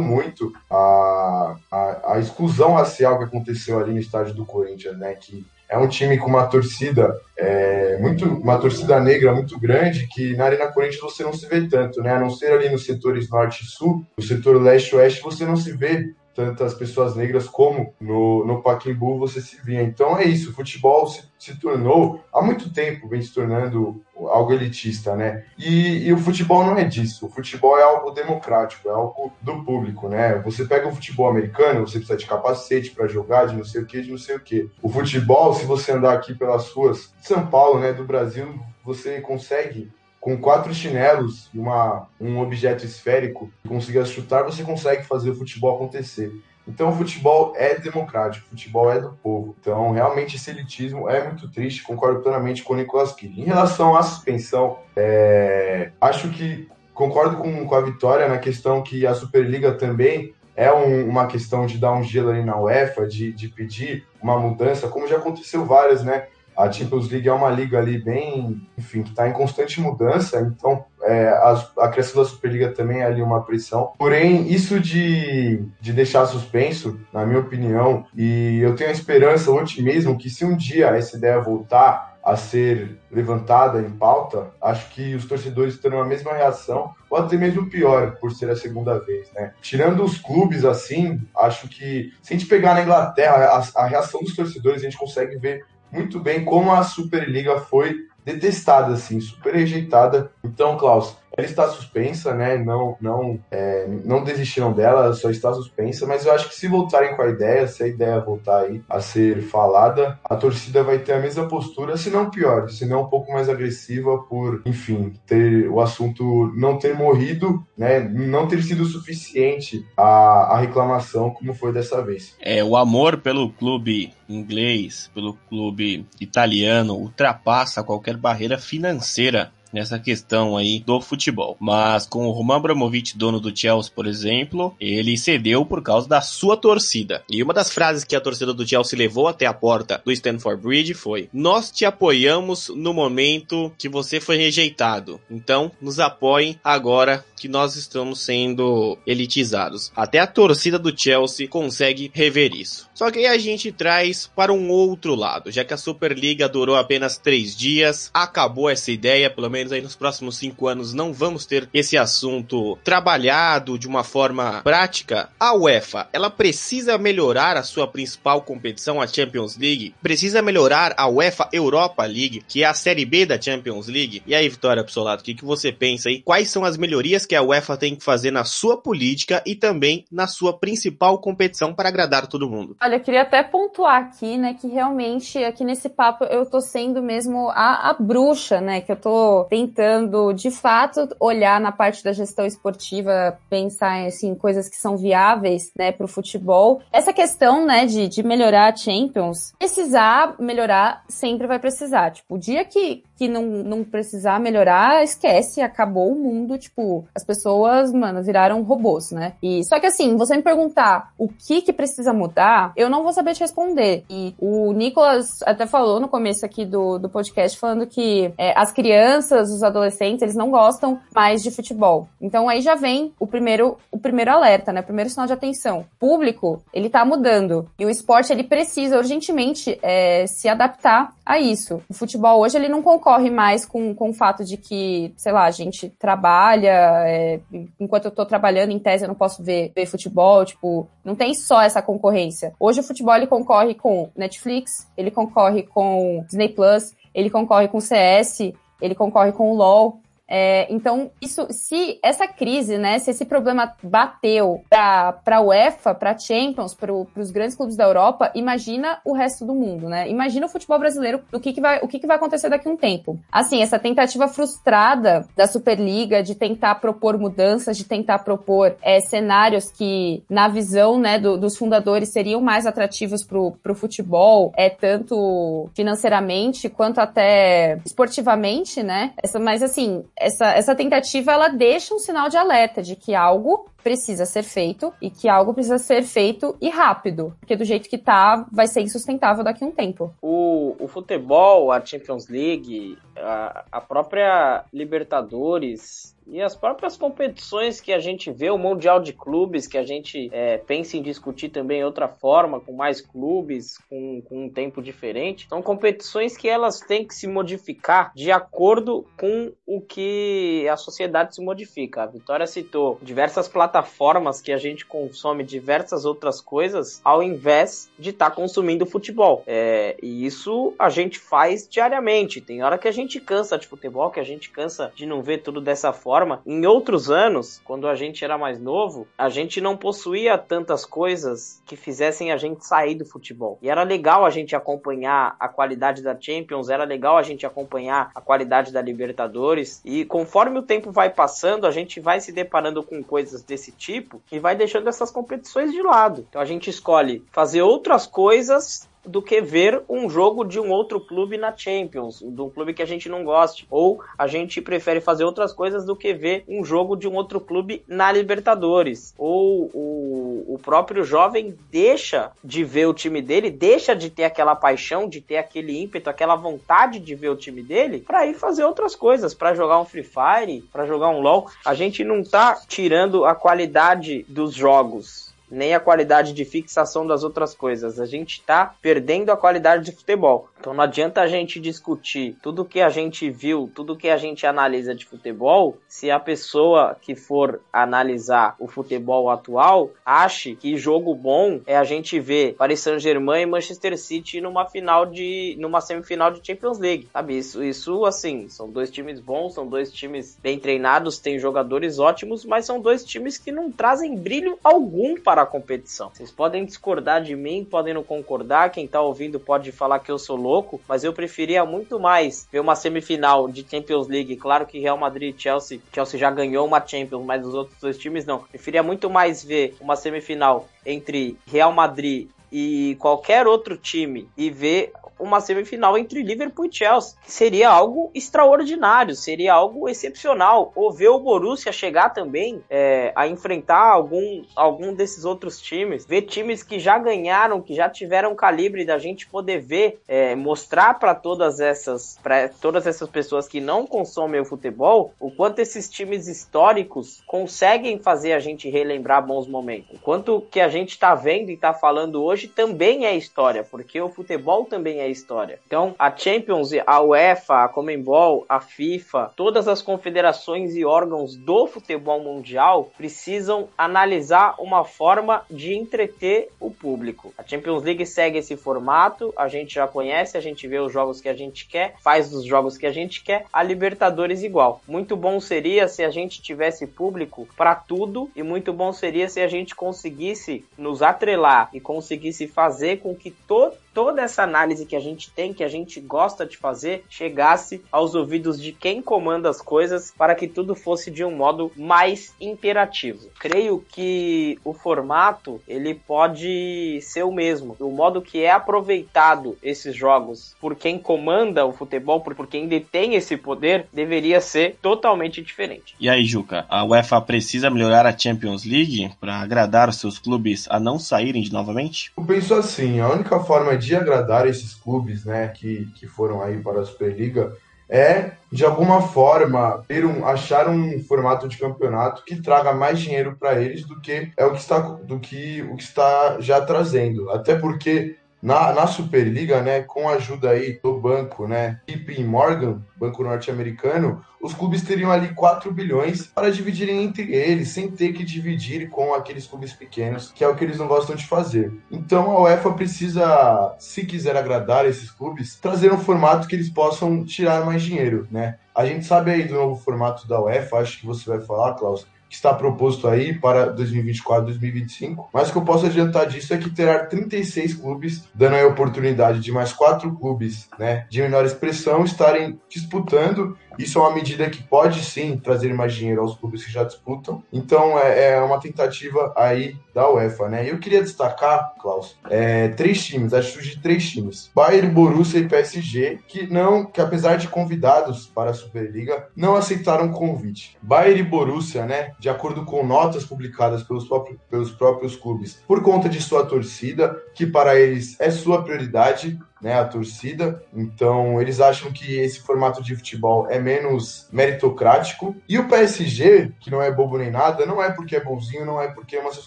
muito, a, a, a, exclusão racial que aconteceu ali no estádio do Corinthians, né, que é um time com uma torcida é, muito uma torcida negra muito grande que na Arena Corinthians você não se vê tanto, né, a não ser ali nos setores norte e sul, no setor leste e oeste você não se vê tantas pessoas negras como no, no Pacaembu você se via. Então é isso, o futebol se, se tornou, há muito tempo vem se tornando algo elitista, né? E, e, o futebol não é disso, o futebol é algo democrático, é algo do público, né? Você pega o futebol americano, você precisa de capacete para jogar, de não sei o que, de não sei o que. O futebol, se você andar aqui pelas ruas de São Paulo, né, do Brasil, você consegue com quatro chinelos e uma, um objeto esférico e consiga chutar, você consegue fazer o futebol acontecer. Então, o futebol é democrático, o futebol é do povo. Então, realmente, esse elitismo é muito triste, concordo plenamente com o Nicolas Killy. Em relação à suspensão, é... acho que concordo com, com a Vitória na questão que a Superliga também é um, uma questão de dar um gelo ali na UEFA, de, de pedir uma mudança, como já aconteceu várias, né? A Champions League é uma liga ali bem, enfim, que está em constante mudança, então é, a, a criação da Superliga também é ali uma pressão. Porém, isso de, de deixar suspenso, na minha opinião, e eu tenho a esperança, o otimismo, que se um dia essa ideia voltar a ser levantada em pauta, acho que os torcedores terão a mesma reação, ou até mesmo pior, por ser a segunda vez, né? Tirando os clubes assim, acho que se a gente pegar na Inglaterra, a, a reação dos torcedores, a gente consegue ver muito bem como a Superliga foi detestada, assim, super rejeitada. Então, Klaus, ela está suspensa, né? Não, não, é, não desistiram dela, só está suspensa. Mas eu acho que se voltarem com a ideia, se a ideia voltar aí a ser falada, a torcida vai ter a mesma postura, se não pior, se não um pouco mais agressiva, por, enfim, ter o assunto não ter morrido, né? Não ter sido suficiente a, a reclamação como foi dessa vez. É, o amor pelo clube inglês, pelo clube italiano, ultrapassa qualquer barreira financeira nessa questão aí do futebol. Mas com o Roman Abramovich, dono do Chelsea, por exemplo, ele cedeu por causa da sua torcida. E uma das frases que a torcida do Chelsea levou até a porta do Stanford Bridge foi: Nós te apoiamos no momento que você foi rejeitado. Então, nos apoiem agora que nós estamos sendo elitizados. Até a torcida do Chelsea consegue rever isso. Só que aí a gente traz para um outro lado, já que a Superliga durou apenas três dias, acabou essa ideia, pelo menos aí nos próximos cinco anos não vamos ter esse assunto trabalhado de uma forma prática. A UEFA, ela precisa melhorar a sua principal competição, a Champions League, precisa melhorar a UEFA Europa League, que é a série B da Champions League. E aí, Vitória Absolato, o que, que você pensa aí? Quais são as melhorias que a UEFA tem que fazer na sua política e também na sua principal competição para agradar todo mundo? Olha, eu queria até pontuar aqui, né, que realmente aqui nesse papo eu tô sendo mesmo a, a bruxa, né, que eu tô tentando de fato olhar na parte da gestão esportiva, pensar assim, coisas que são viáveis, né, pro futebol. Essa questão, né, de, de melhorar a Champions, precisar melhorar sempre vai precisar. Tipo, o dia que, que não, não precisar melhorar, esquece, acabou o mundo, tipo, as pessoas, mano, viraram robôs, né? E só que assim, você me perguntar o que que precisa mudar, eu não vou saber te responder. E o Nicolas até falou no começo aqui do, do podcast falando que é, as crianças, os adolescentes, eles não gostam mais de futebol. Então aí já vem o primeiro, o primeiro alerta, né? O primeiro sinal de atenção. O público, ele tá mudando. E o esporte, ele precisa urgentemente é, se adaptar a isso. O futebol hoje, ele não concorre mais com, com o fato de que, sei lá, a gente trabalha, é, enquanto eu tô trabalhando, em tese, eu não posso ver, ver futebol, tipo, não tem só essa concorrência. Hoje o futebol ele concorre com Netflix, ele concorre com Disney Plus, ele concorre com CS, ele concorre com o LoL. É, então, isso, se essa crise, né, se esse problema bateu para a UEFA, para Champions, para os grandes clubes da Europa, imagina o resto do mundo, né? Imagina o futebol brasileiro, o que, que vai, o que, que vai acontecer daqui a um tempo. Assim, essa tentativa frustrada da Superliga de tentar propor mudanças, de tentar propor é, cenários que, na visão, né, do, dos fundadores, seriam mais atrativos para o futebol, é tanto financeiramente quanto até esportivamente, né? Essa, mas assim, essa, essa tentativa ela deixa um sinal de alerta de que algo precisa ser feito e que algo precisa ser feito e rápido, porque do jeito que tá, vai ser insustentável daqui a um tempo. O, o futebol, a Champions League, a, a própria Libertadores e as próprias competições que a gente vê, o Mundial de Clubes, que a gente é, pensa em discutir também outra forma, com mais clubes, com, com um tempo diferente, são competições que elas têm que se modificar de acordo com o que a sociedade se modifica. A Vitória citou diversas plataformas que a gente consome diversas outras coisas, ao invés de estar tá consumindo futebol. É, e isso a gente faz diariamente. Tem hora que a gente cansa de futebol, que a gente cansa de não ver tudo dessa forma forma, em outros anos, quando a gente era mais novo, a gente não possuía tantas coisas que fizessem a gente sair do futebol. E era legal a gente acompanhar a qualidade da Champions, era legal a gente acompanhar a qualidade da Libertadores. E conforme o tempo vai passando, a gente vai se deparando com coisas desse tipo e vai deixando essas competições de lado. Então a gente escolhe fazer outras coisas do que ver um jogo de um outro clube na Champions, de um clube que a gente não goste. Ou a gente prefere fazer outras coisas do que ver um jogo de um outro clube na Libertadores. Ou o, o próprio jovem deixa de ver o time dele, deixa de ter aquela paixão, de ter aquele ímpeto, aquela vontade de ver o time dele, para ir fazer outras coisas, para jogar um Free Fire, para jogar um LoL. A gente não tá tirando a qualidade dos jogos nem a qualidade de fixação das outras coisas. A gente está perdendo a qualidade de futebol. Então não adianta a gente discutir tudo que a gente viu, tudo que a gente analisa de futebol, se a pessoa que for analisar o futebol atual ache que jogo bom é a gente ver Paris Saint-Germain e Manchester City numa final de numa semifinal de Champions League. Sabe, isso isso assim, são dois times bons, são dois times bem treinados, têm jogadores ótimos, mas são dois times que não trazem brilho algum para a competição. Vocês podem discordar de mim, podem não concordar, quem tá ouvindo pode falar que eu sou louco, mas eu preferia muito mais ver uma semifinal de Champions League. Claro que Real Madrid e Chelsea, Chelsea já ganhou uma Champions, mas os outros dois times não. Preferia muito mais ver uma semifinal entre Real Madrid e qualquer outro time e ver uma semifinal entre Liverpool e Chelsea. Seria algo extraordinário, seria algo excepcional. Ou ver o Borussia chegar também é, a enfrentar algum, algum desses outros times. Ver times que já ganharam, que já tiveram calibre da gente poder ver, é, mostrar para todas essas para todas essas pessoas que não consomem o futebol, o quanto esses times históricos conseguem fazer a gente relembrar bons momentos. O quanto que a gente está vendo e está falando hoje também é história, porque o futebol também é história. Então, a Champions, a UEFA, a Comembol, a FIFA, todas as confederações e órgãos do futebol mundial precisam analisar uma forma de entreter o público. A Champions League segue esse formato, a gente já conhece, a gente vê os jogos que a gente quer, faz os jogos que a gente quer, a Libertadores igual. Muito bom seria se a gente tivesse público para tudo e muito bom seria se a gente conseguisse nos atrelar e conseguisse fazer com que todo toda essa análise que a gente tem, que a gente gosta de fazer, chegasse aos ouvidos de quem comanda as coisas para que tudo fosse de um modo mais imperativo. Creio que o formato ele pode ser o mesmo. O modo que é aproveitado esses jogos por quem comanda o futebol, por, por quem detém esse poder, deveria ser totalmente diferente. E aí, Juca, a UEFA precisa melhorar a Champions League para agradar os seus clubes a não saírem de novamente? Eu penso assim, a única forma de agradar esses clubes, né, que, que foram aí para a Superliga, é de alguma forma ter um, achar um formato de campeonato que traga mais dinheiro para eles do que é o que está do que o que está já trazendo. Até porque na, na Superliga, né, com a ajuda aí do banco, né, JP Morgan, banco norte-americano, os clubes teriam ali 4 bilhões para dividirem entre eles, sem ter que dividir com aqueles clubes pequenos, que é o que eles não gostam de fazer. Então a UEFA precisa, se quiser agradar esses clubes, trazer um formato que eles possam tirar mais dinheiro, né? A gente sabe aí do novo formato da UEFA, acho que você vai falar, Klaus, que está proposto aí para 2024, 2025. Mas o que eu posso adiantar disso é que terá 36 clubes, dando a oportunidade de mais quatro clubes, né, de menor expressão estarem disputando isso é uma medida que pode sim trazer mais dinheiro aos clubes que já disputam. Então é, é uma tentativa aí da UEFA, né? Eu queria destacar, Klaus, é, três times, acho de três times: Bayern, Borussia e PSG, que não, que apesar de convidados para a Superliga, não aceitaram o convite. Bayern e Borussia, né? De acordo com notas publicadas pelos pelos próprios clubes, por conta de sua torcida, que para eles é sua prioridade, né, a torcida. Então, eles acham que esse formato de futebol é menos meritocrático. E o PSG, que não é bobo nem nada, não é porque é bonzinho, não é porque ama seus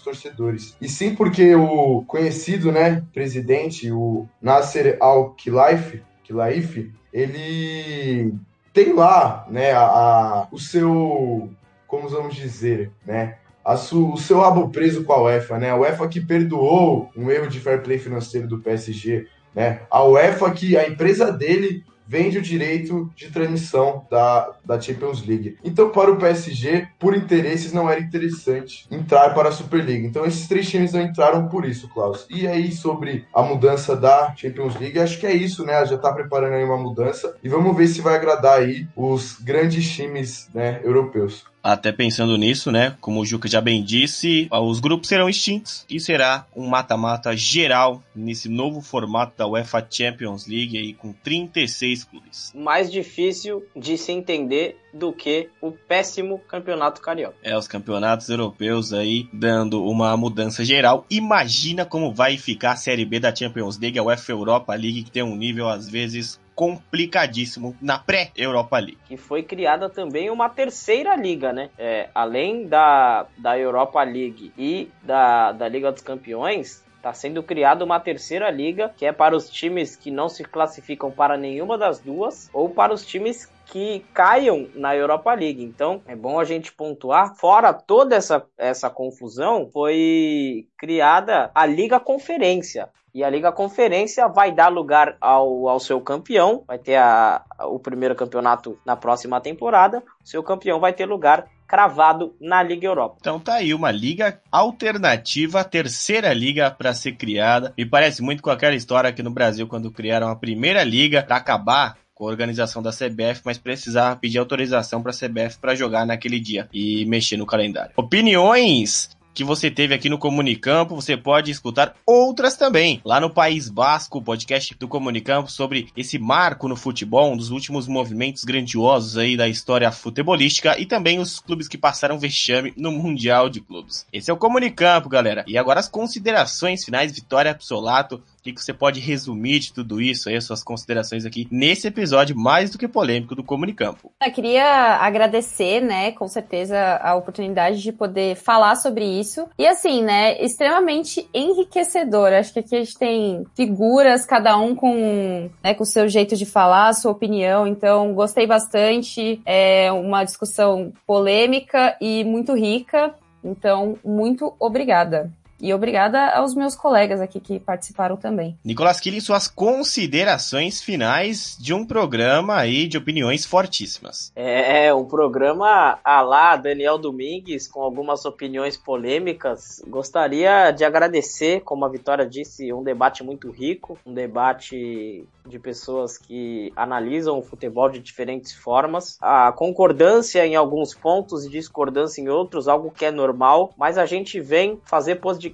torcedores. E sim porque o conhecido, né, presidente, o Nasser Al-Khelaifi, ele tem lá, né, a, a, o seu, como vamos dizer, né, su, o seu rabo preso com a UEFA, né? A UEFA que perdoou um erro de fair play financeiro do PSG, né? A UEFA, que a empresa dele vende o direito de transmissão da, da Champions League. Então, para o PSG, por interesses, não era interessante entrar para a Superliga. Então, esses três times não entraram por isso, Klaus. E aí, sobre a mudança da Champions League, acho que é isso, né? Já está preparando aí uma mudança e vamos ver se vai agradar aí os grandes times né, europeus. Até pensando nisso, né? Como o Juca já bem disse, os grupos serão extintos e será um mata-mata geral nesse novo formato da UEFA Champions League aí com 36 clubes. Mais difícil de se entender do que o péssimo campeonato carioca. É, os campeonatos europeus aí dando uma mudança geral. Imagina como vai ficar a Série B da Champions League, a UEFA Europa League, que tem um nível às vezes complicadíssimo na pré-Europa League. Que foi criada também uma terceira liga, né? É, além da, da Europa League e da, da Liga dos Campeões, Está sendo criada uma terceira liga, que é para os times que não se classificam para nenhuma das duas, ou para os times que caiam na Europa League. Então, é bom a gente pontuar. Fora toda essa, essa confusão, foi criada a Liga Conferência. E a Liga Conferência vai dar lugar ao, ao seu campeão, vai ter a, o primeiro campeonato na próxima temporada. Seu campeão vai ter lugar cravado na Liga Europa. Então tá aí uma liga alternativa, a terceira liga para ser criada. Me parece muito com aquela história aqui no Brasil quando criaram a primeira liga para acabar com a organização da CBF, mas precisava pedir autorização para a CBF para jogar naquele dia e mexer no calendário. Opiniões que você teve aqui no Comunicampo, você pode escutar outras também. Lá no País Basco, podcast do Comunicampo sobre esse marco no futebol, um dos últimos movimentos grandiosos aí da história futebolística e também os clubes que passaram vexame no Mundial de Clubes. Esse é o Comunicampo, galera. E agora as considerações finais, Vitória Absolato, que, que você pode resumir de tudo isso aí, as suas considerações aqui nesse episódio mais do que polêmico do Comunicampo? Eu queria agradecer, né, com certeza, a oportunidade de poder falar sobre isso. E assim, né, extremamente enriquecedor. Acho que aqui a gente tem figuras, cada um com, né, com o seu jeito de falar, a sua opinião. Então, gostei bastante. É uma discussão polêmica e muito rica. Então, muito obrigada. E obrigada aos meus colegas aqui que participaram também. Nicolas Killing, suas considerações finais de um programa aí de opiniões fortíssimas. É, um programa a lá Daniel Domingues, com algumas opiniões polêmicas. Gostaria de agradecer, como a Vitória disse, um debate muito rico, um debate de pessoas que analisam o futebol de diferentes formas. A concordância em alguns pontos e discordância em outros, algo que é normal, mas a gente vem fazer podcast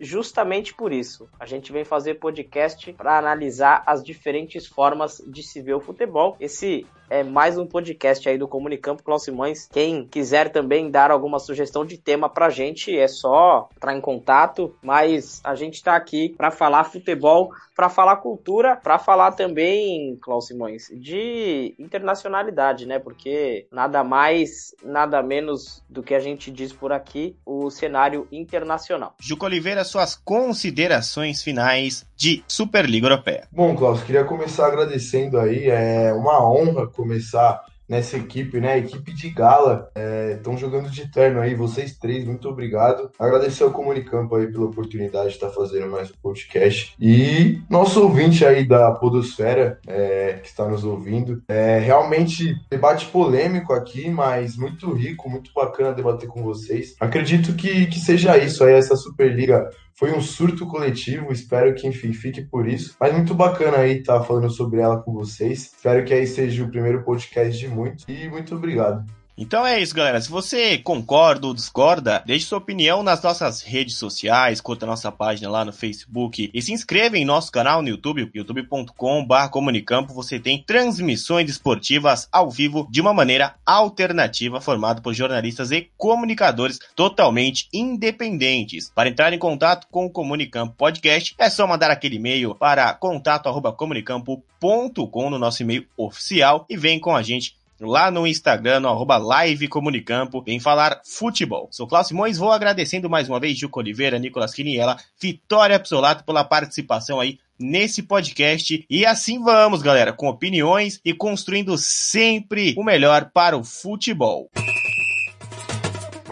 justamente por isso. A gente vem fazer podcast para analisar as diferentes formas de se ver o futebol. Esse é mais um podcast aí do Comunicampo Cláudio Simões. Quem quiser também dar alguma sugestão de tema pra gente, é só entrar em contato, mas a gente tá aqui para falar futebol, para falar cultura, para falar também, Cláudio Simões, de internacionalidade, né? Porque nada mais, nada menos do que a gente diz por aqui, o cenário internacional. Juco Oliveira, suas considerações finais de Superliga Europeia. Bom, Klaus, queria começar agradecendo aí, é uma honra começar nessa equipe, né? Equipe de gala. Estão é, jogando de terno aí, vocês três, muito obrigado. Agradecer ao Comunicampo aí pela oportunidade de estar fazendo mais um podcast. E nosso ouvinte aí da Podosfera, é, que está nos ouvindo. É realmente debate polêmico aqui, mas muito rico, muito bacana debater com vocês. Acredito que, que seja isso aí, essa Superliga foi um surto coletivo, espero que, enfim, fique por isso. Mas muito bacana aí estar tá falando sobre ela com vocês. Espero que aí seja o primeiro podcast de muitos. E muito obrigado. Então é isso, galera. Se você concorda ou discorda, deixe sua opinião nas nossas redes sociais, curta nossa página lá no Facebook e se inscreva em nosso canal no YouTube, youtube.com.br comunicampo. Você tem transmissões esportivas ao vivo de uma maneira alternativa, formado por jornalistas e comunicadores totalmente independentes. Para entrar em contato com o Comunicampo Podcast, é só mandar aquele e-mail para contato@comunicampo.com no nosso e-mail oficial e vem com a gente lá no Instagram, no arroba live comunicampo, vem falar futebol. Sou Cláudio Simões, vou agradecendo mais uma vez Juco Oliveira, Nicolas Quiniela, Vitória Absolato pela participação aí nesse podcast. E assim vamos, galera, com opiniões e construindo sempre o melhor para o futebol.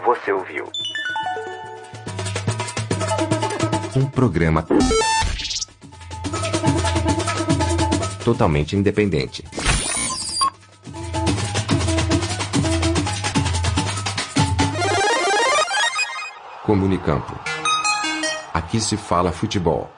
Você ouviu? Um programa totalmente independente. Comunicampo. Aqui se fala futebol.